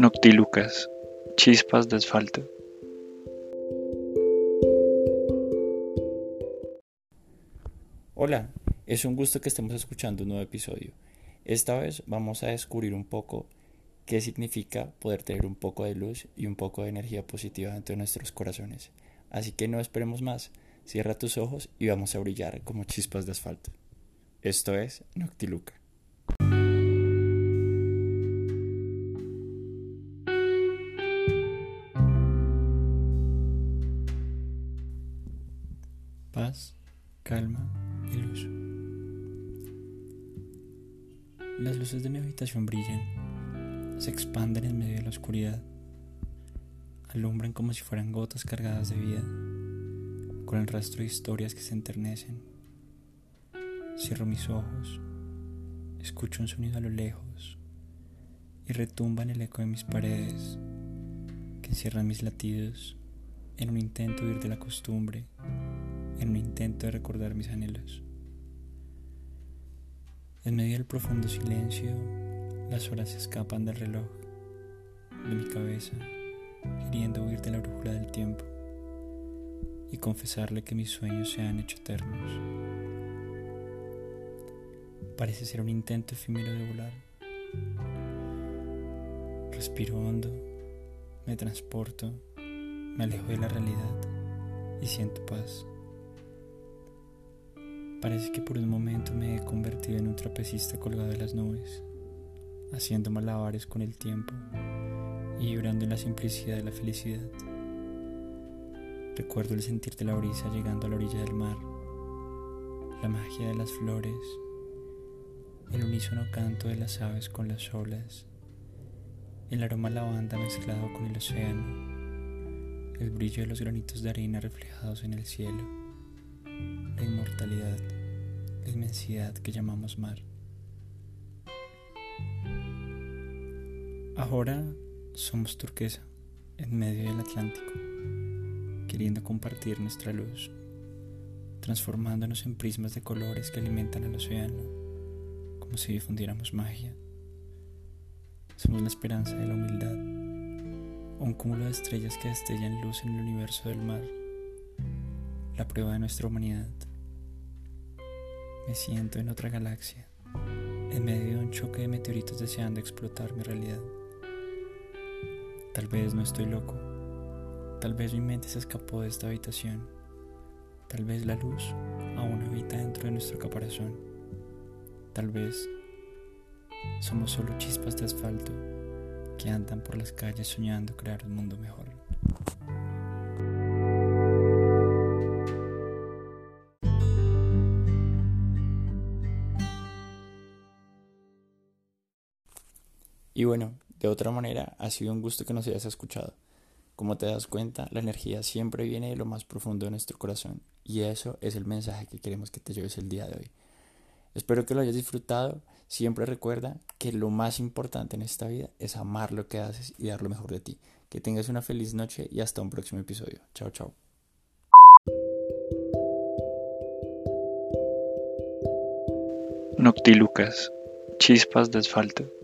Noctilucas, chispas de asfalto. Hola, es un gusto que estemos escuchando un nuevo episodio. Esta vez vamos a descubrir un poco qué significa poder tener un poco de luz y un poco de energía positiva dentro de nuestros corazones. Así que no esperemos más, cierra tus ojos y vamos a brillar como chispas de asfalto. Esto es Noctiluca. Calma y luz. Las luces de mi habitación brillan, se expanden en medio de la oscuridad, alumbran como si fueran gotas cargadas de vida, con el rastro de historias que se enternecen. Cierro mis ojos, escucho un sonido a lo lejos y retumba en el eco de mis paredes que encierran mis latidos en un intento de huir de la costumbre en un intento de recordar mis anhelos. En medio del profundo silencio, las horas se escapan del reloj, de mi cabeza, queriendo huir de la brújula del tiempo y confesarle que mis sueños se han hecho eternos. Parece ser un intento efímero de volar. Respiro hondo, me transporto, me alejo de la realidad y siento paz. Parece que por un momento me he convertido en un trapecista colgado de las nubes, haciendo malabares con el tiempo y vibrando en la simplicidad de la felicidad. Recuerdo el sentir de la brisa llegando a la orilla del mar, la magia de las flores, el unísono canto de las aves con las olas, el aroma lavanda mezclado con el océano, el brillo de los granitos de arena reflejados en el cielo la inmortalidad, la inmensidad que llamamos mar. Ahora somos turquesa en medio del Atlántico, queriendo compartir nuestra luz, transformándonos en prismas de colores que alimentan el océano, como si difundiéramos magia. Somos la esperanza de la humildad, un cúmulo de estrellas que destellan luz en el universo del mar la prueba de nuestra humanidad. Me siento en otra galaxia, en medio de un choque de meteoritos deseando explotar mi realidad. Tal vez no estoy loco, tal vez mi mente se escapó de esta habitación, tal vez la luz aún habita dentro de nuestro caparazón, tal vez somos solo chispas de asfalto que andan por las calles soñando crear un mundo mejor. Y bueno, de otra manera, ha sido un gusto que nos hayas escuchado. Como te das cuenta, la energía siempre viene de lo más profundo de nuestro corazón y eso es el mensaje que queremos que te lleves el día de hoy. Espero que lo hayas disfrutado. Siempre recuerda que lo más importante en esta vida es amar lo que haces y dar lo mejor de ti. Que tengas una feliz noche y hasta un próximo episodio. Chao, chao. Noctilucas, chispas de asfalto.